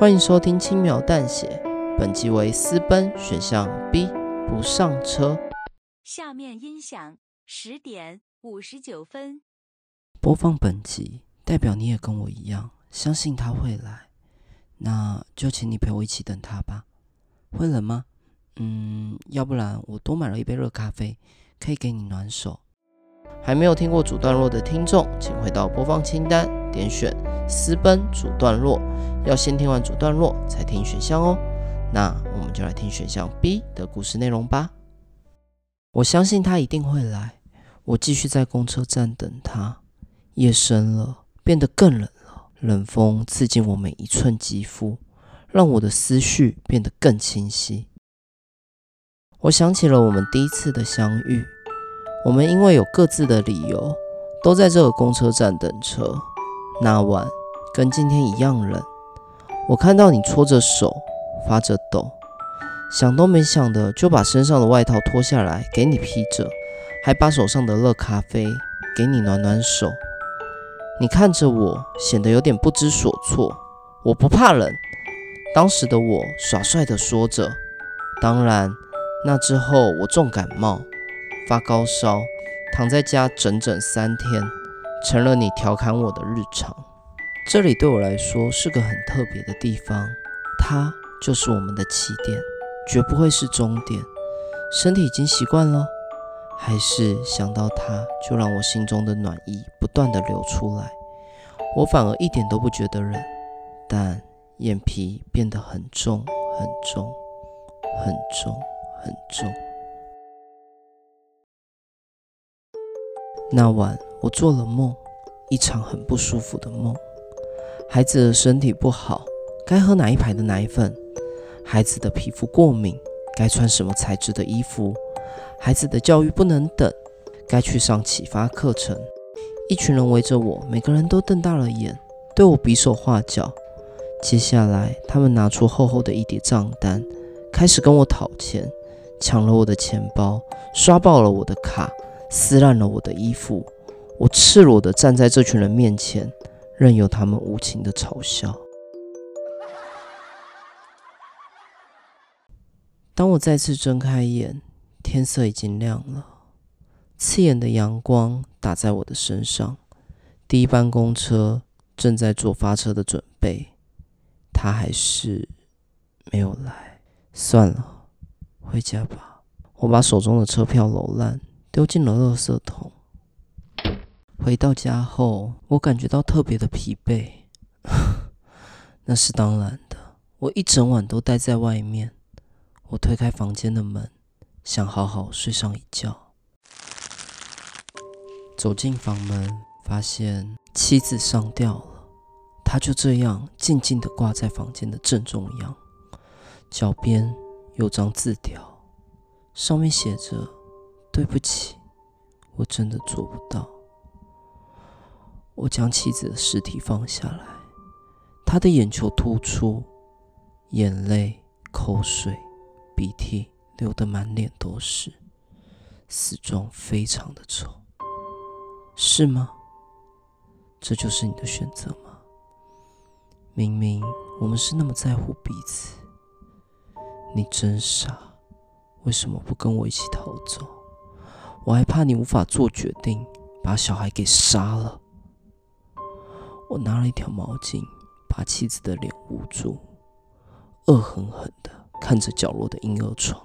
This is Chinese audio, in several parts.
欢迎收听轻描淡写，本集为私奔选项 B，不上车。下面音响十点五十九分。播放本集，代表你也跟我一样相信他会来，那就请你陪我一起等他吧。会冷吗？嗯，要不然我多买了一杯热咖啡，可以给你暖手。还没有听过主段落的听众，请回到播放清单，点选私奔主段落。要先听完主段落才听选项哦。那我们就来听选项 B 的故事内容吧。我相信他一定会来。我继续在公车站等他。夜深了，变得更冷了。冷风刺进我每一寸肌肤，让我的思绪变得更清晰。我想起了我们第一次的相遇。我们因为有各自的理由，都在这个公车站等车。那晚跟今天一样冷。我看到你搓着手，发着抖，想都没想的就把身上的外套脱下来给你披着，还把手上的热咖啡给你暖暖手。你看着我，显得有点不知所措。我不怕冷，当时的我耍帅的说着。当然，那之后我重感冒，发高烧，躺在家整整三天，成了你调侃我的日常。这里对我来说是个很特别的地方，它就是我们的起点，绝不会是终点。身体已经习惯了，还是想到它就让我心中的暖意不断地流出来。我反而一点都不觉得冷，但眼皮变得很重很重很重很重。那晚我做了梦，一场很不舒服的梦。孩子的身体不好，该喝哪一牌的奶粉？孩子的皮肤过敏，该穿什么材质的衣服？孩子的教育不能等，该去上启发课程。一群人围着我，每个人都瞪大了眼，对我比手画脚。接下来，他们拿出厚厚的一叠账单，开始跟我讨钱，抢了我的钱包，刷爆了我的卡，撕烂了我的衣服。我赤裸地站在这群人面前。任由他们无情的嘲笑。当我再次睁开眼，天色已经亮了，刺眼的阳光打在我的身上。第一班公车正在做发车的准备，他还是没有来。算了，回家吧。我把手中的车票揉烂，丢进了垃圾桶。回到家后，我感觉到特别的疲惫。那是当然的，我一整晚都待在外面。我推开房间的门，想好好睡上一觉。走进房门，发现妻子上吊了，她就这样静静地挂在房间的正中央，脚边有张字条，上面写着：“对不起，我真的做不到。”我将妻子的尸体放下来，她的眼球突出，眼泪、口水、鼻涕流得满脸都是，死状非常的丑，是吗？这就是你的选择吗？明明我们是那么在乎彼此，你真傻，为什么不跟我一起逃走？我还怕你无法做决定，把小孩给杀了。我拿了一条毛巾，把妻子的脸捂住，恶狠狠地看着角落的婴儿床。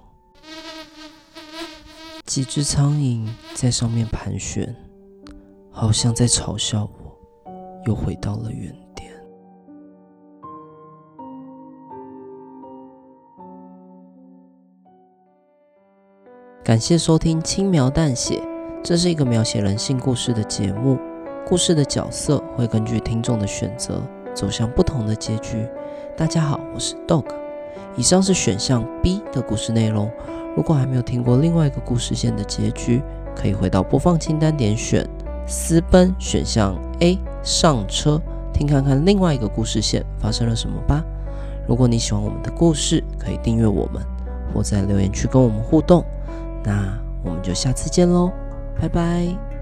几只苍蝇在上面盘旋，好像在嘲笑我，又回到了原感谢收听《轻描淡写》，这是一个描写人性故事的节目。故事的角色会根据听众的选择走向不同的结局。大家好，我是 Dog。以上是选项 B 的故事内容。如果还没有听过另外一个故事线的结局，可以回到播放清单点选私奔选项 A 上车，听看看另外一个故事线发生了什么吧。如果你喜欢我们的故事，可以订阅我们，或在留言区跟我们互动。那我们就下次见喽，拜拜。